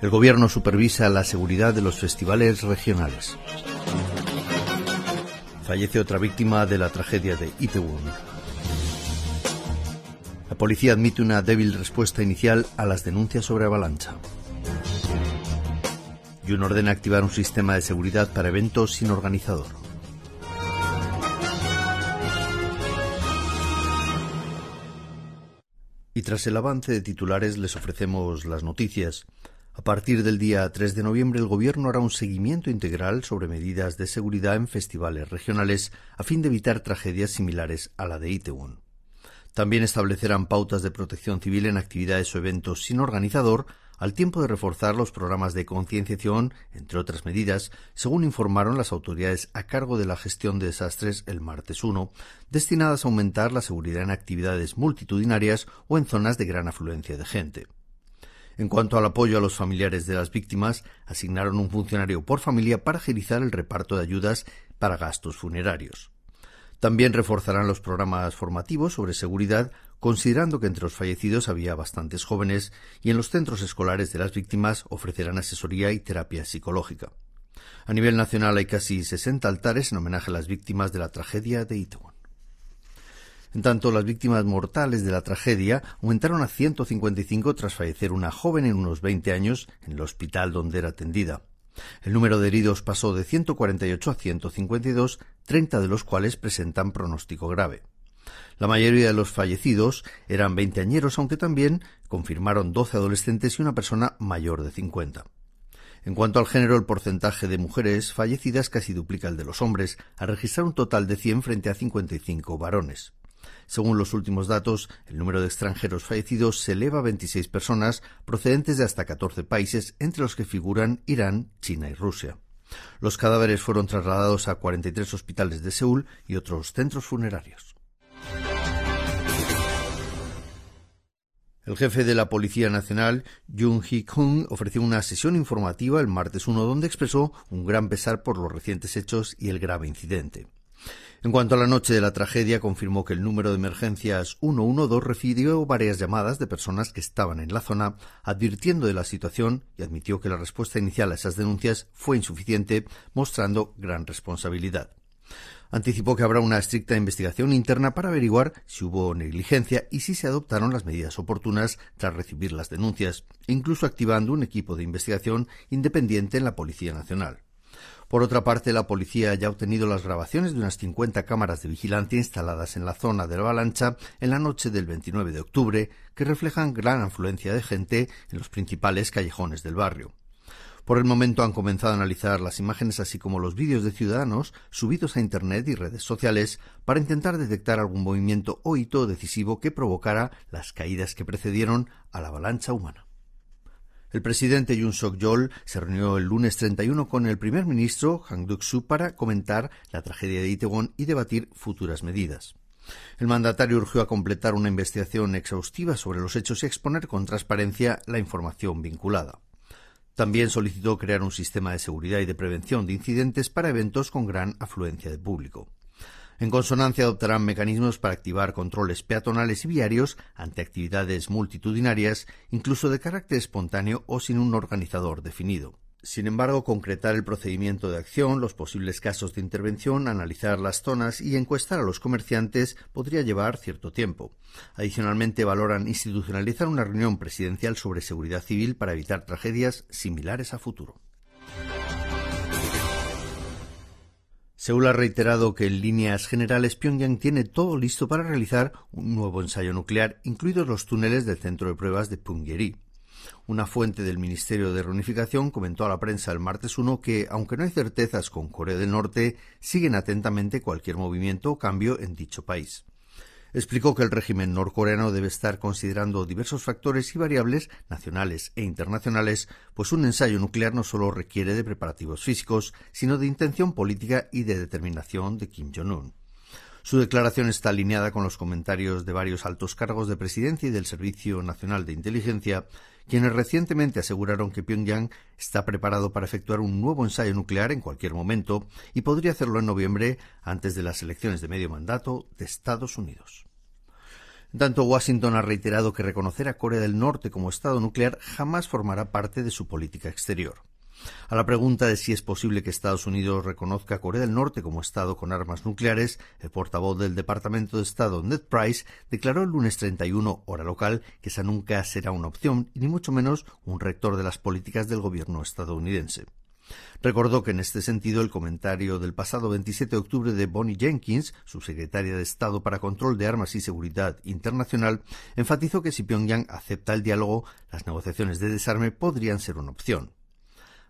El gobierno supervisa la seguridad de los festivales regionales. Fallece otra víctima de la tragedia de Itaewon. La policía admite una débil respuesta inicial a las denuncias sobre avalancha. Jun ordena activar un sistema de seguridad para eventos sin organizador. Y tras el avance de titulares les ofrecemos las noticias. A partir del día 3 de noviembre, el Gobierno hará un seguimiento integral sobre medidas de seguridad en festivales regionales a fin de evitar tragedias similares a la de Itaewon. También establecerán pautas de protección civil en actividades o eventos sin organizador, al tiempo de reforzar los programas de concienciación, entre otras medidas, según informaron las autoridades a cargo de la gestión de desastres el martes 1, destinadas a aumentar la seguridad en actividades multitudinarias o en zonas de gran afluencia de gente. En cuanto al apoyo a los familiares de las víctimas, asignaron un funcionario por familia para agilizar el reparto de ayudas para gastos funerarios. También reforzarán los programas formativos sobre seguridad, considerando que entre los fallecidos había bastantes jóvenes y en los centros escolares de las víctimas ofrecerán asesoría y terapia psicológica. A nivel nacional hay casi 60 altares en homenaje a las víctimas de la tragedia de Itaewon. En tanto, las víctimas mortales de la tragedia aumentaron a 155 tras fallecer una joven en unos 20 años en el hospital donde era atendida. El número de heridos pasó de 148 a 152, 30 de los cuales presentan pronóstico grave. La mayoría de los fallecidos eran veinteañeros, aunque también confirmaron 12 adolescentes y una persona mayor de 50. En cuanto al género, el porcentaje de mujeres fallecidas casi duplica el de los hombres, al registrar un total de 100 frente a 55 varones. Según los últimos datos, el número de extranjeros fallecidos se eleva a 26 personas procedentes de hasta 14 países, entre los que figuran Irán, China y Rusia. Los cadáveres fueron trasladados a 43 hospitales de Seúl y otros centros funerarios. El jefe de la Policía Nacional, Jung Hee-kung, ofreció una sesión informativa el martes 1 donde expresó un gran pesar por los recientes hechos y el grave incidente. En cuanto a la noche de la tragedia, confirmó que el número de emergencias 112 refirió varias llamadas de personas que estaban en la zona, advirtiendo de la situación y admitió que la respuesta inicial a esas denuncias fue insuficiente, mostrando gran responsabilidad. Anticipó que habrá una estricta investigación interna para averiguar si hubo negligencia y si se adoptaron las medidas oportunas tras recibir las denuncias, incluso activando un equipo de investigación independiente en la Policía Nacional. Por otra parte, la policía ya ha obtenido las grabaciones de unas 50 cámaras de vigilancia instaladas en la zona de la avalancha en la noche del 29 de octubre, que reflejan gran afluencia de gente en los principales callejones del barrio. Por el momento han comenzado a analizar las imágenes así como los vídeos de ciudadanos subidos a Internet y redes sociales para intentar detectar algún movimiento o hito decisivo que provocara las caídas que precedieron a la avalancha humana. El presidente Yoon Suk-yeol se reunió el lunes 31 con el primer ministro Han Duck-soo para comentar la tragedia de Itaewon y debatir futuras medidas. El mandatario urgió a completar una investigación exhaustiva sobre los hechos y exponer con transparencia la información vinculada. También solicitó crear un sistema de seguridad y de prevención de incidentes para eventos con gran afluencia de público. En consonancia adoptarán mecanismos para activar controles peatonales y viarios ante actividades multitudinarias, incluso de carácter espontáneo o sin un organizador definido. Sin embargo, concretar el procedimiento de acción, los posibles casos de intervención, analizar las zonas y encuestar a los comerciantes podría llevar cierto tiempo. Adicionalmente, valoran institucionalizar una reunión presidencial sobre seguridad civil para evitar tragedias similares a futuro. Seúl ha reiterado que en líneas generales Pyongyang tiene todo listo para realizar un nuevo ensayo nuclear, incluidos los túneles del centro de pruebas de Punggye-ri. Una fuente del Ministerio de Reunificación comentó a la prensa el martes 1 que, aunque no hay certezas con Corea del Norte, siguen atentamente cualquier movimiento o cambio en dicho país. Explicó que el régimen norcoreano debe estar considerando diversos factores y variables nacionales e internacionales, pues un ensayo nuclear no solo requiere de preparativos físicos, sino de intención política y de determinación de Kim Jong-un. Su declaración está alineada con los comentarios de varios altos cargos de presidencia y del Servicio Nacional de Inteligencia, quienes recientemente aseguraron que Pyongyang está preparado para efectuar un nuevo ensayo nuclear en cualquier momento y podría hacerlo en noviembre antes de las elecciones de medio mandato de Estados Unidos. En tanto, Washington ha reiterado que reconocer a Corea del Norte como Estado nuclear jamás formará parte de su política exterior. A la pregunta de si es posible que Estados Unidos reconozca a Corea del Norte como Estado con armas nucleares, el portavoz del Departamento de Estado, Ned Price, declaró el lunes 31, hora local, que esa nunca será una opción y ni mucho menos un rector de las políticas del gobierno estadounidense. Recordó que en este sentido el comentario del pasado 27 de octubre de Bonnie Jenkins, subsecretaria de Estado para Control de Armas y Seguridad Internacional, enfatizó que si Pyongyang acepta el diálogo, las negociaciones de desarme podrían ser una opción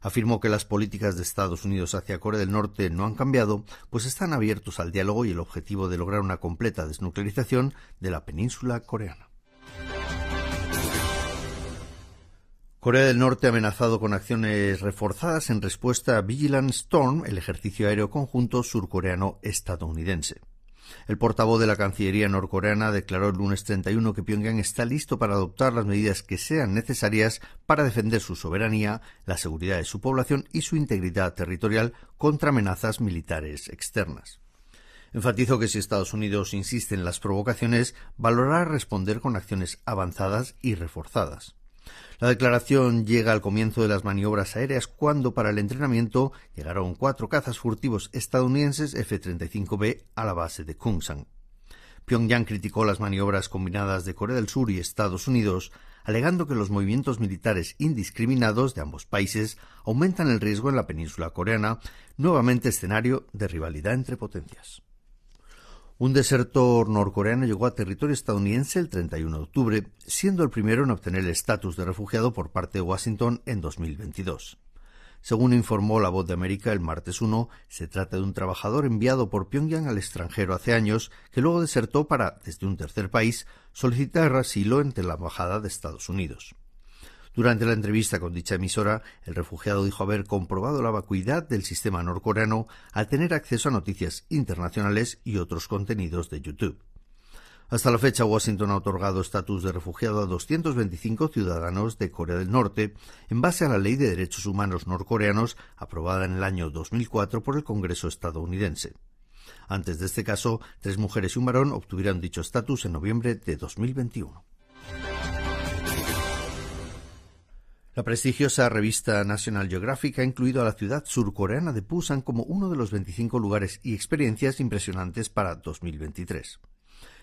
afirmó que las políticas de Estados Unidos hacia Corea del Norte no han cambiado, pues están abiertos al diálogo y el objetivo de lograr una completa desnuclearización de la península coreana. Corea del Norte ha amenazado con acciones reforzadas en respuesta a Vigilance Storm, el ejercicio aéreo conjunto surcoreano estadounidense. El portavoz de la Cancillería norcoreana declaró el lunes 31 que Pyongyang está listo para adoptar las medidas que sean necesarias para defender su soberanía, la seguridad de su población y su integridad territorial contra amenazas militares externas. Enfatizó que si Estados Unidos insiste en las provocaciones, valorará responder con acciones avanzadas y reforzadas. La declaración llega al comienzo de las maniobras aéreas cuando para el entrenamiento llegaron cuatro cazas furtivos estadounidenses F-35B a la base de Kungsan. Pyongyang criticó las maniobras combinadas de Corea del Sur y Estados Unidos, alegando que los movimientos militares indiscriminados de ambos países aumentan el riesgo en la península coreana, nuevamente escenario de rivalidad entre potencias. Un desertor norcoreano llegó a territorio estadounidense el 31 de octubre, siendo el primero en obtener el estatus de refugiado por parte de Washington en 2022. Según informó La Voz de América el martes 1, se trata de un trabajador enviado por Pyongyang al extranjero hace años que luego desertó para, desde un tercer país, solicitar asilo ante la Embajada de Estados Unidos. Durante la entrevista con dicha emisora, el refugiado dijo haber comprobado la vacuidad del sistema norcoreano al tener acceso a noticias internacionales y otros contenidos de YouTube. Hasta la fecha, Washington ha otorgado estatus de refugiado a 225 ciudadanos de Corea del Norte en base a la Ley de Derechos Humanos norcoreanos aprobada en el año 2004 por el Congreso estadounidense. Antes de este caso, tres mujeres y un varón obtuvieron dicho estatus en noviembre de 2021. La prestigiosa revista National Geographic ha incluido a la ciudad surcoreana de Busan como uno de los 25 lugares y experiencias impresionantes para 2023.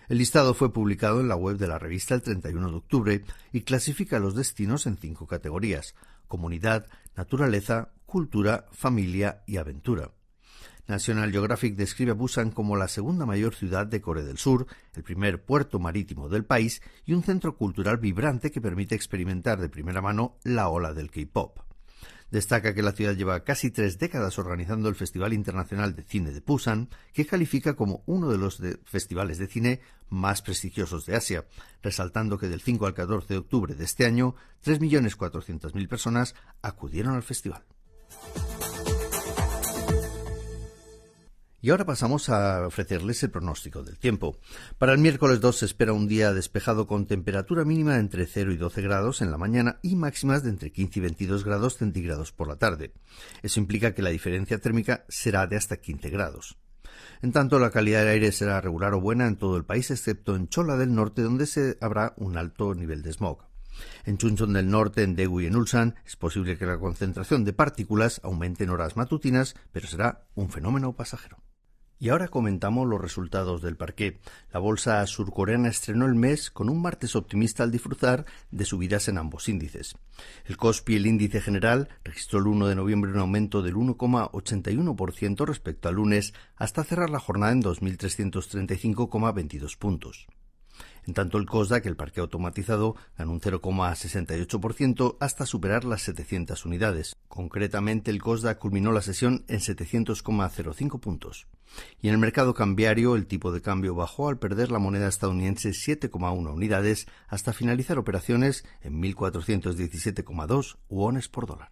El listado fue publicado en la web de la revista el 31 de octubre y clasifica los destinos en cinco categorías comunidad, naturaleza, cultura, familia y aventura. National Geographic describe a Busan como la segunda mayor ciudad de Corea del Sur, el primer puerto marítimo del país y un centro cultural vibrante que permite experimentar de primera mano la ola del K-pop. Destaca que la ciudad lleva casi tres décadas organizando el Festival Internacional de Cine de Busan, que califica como uno de los festivales de cine más prestigiosos de Asia, resaltando que del 5 al 14 de octubre de este año, 3.400.000 personas acudieron al festival. Y ahora pasamos a ofrecerles el pronóstico del tiempo. Para el miércoles 2 se espera un día despejado con temperatura mínima entre 0 y 12 grados en la mañana y máximas de entre 15 y 22 grados centígrados por la tarde. Eso implica que la diferencia térmica será de hasta 15 grados. En tanto, la calidad del aire será regular o buena en todo el país, excepto en Chola del Norte, donde se habrá un alto nivel de smog. En Chuncheon del Norte, en Daegu y en Ulsan, es posible que la concentración de partículas aumente en horas matutinas, pero será un fenómeno pasajero. Y ahora comentamos los resultados del parqué. La bolsa surcoreana estrenó el mes con un martes optimista al disfrutar de subidas en ambos índices. El Kospi, el índice general, registró el 1 de noviembre un aumento del 1,81% respecto al lunes hasta cerrar la jornada en 2.335,22 puntos. En tanto el COSDAC, el parque automatizado, ganó un 0,68% hasta superar las 700 unidades. Concretamente, el COSDAC culminó la sesión en 700,05 puntos. Y en el mercado cambiario, el tipo de cambio bajó al perder la moneda estadounidense 7,1 unidades hasta finalizar operaciones en 1.417,2 wones por dólar.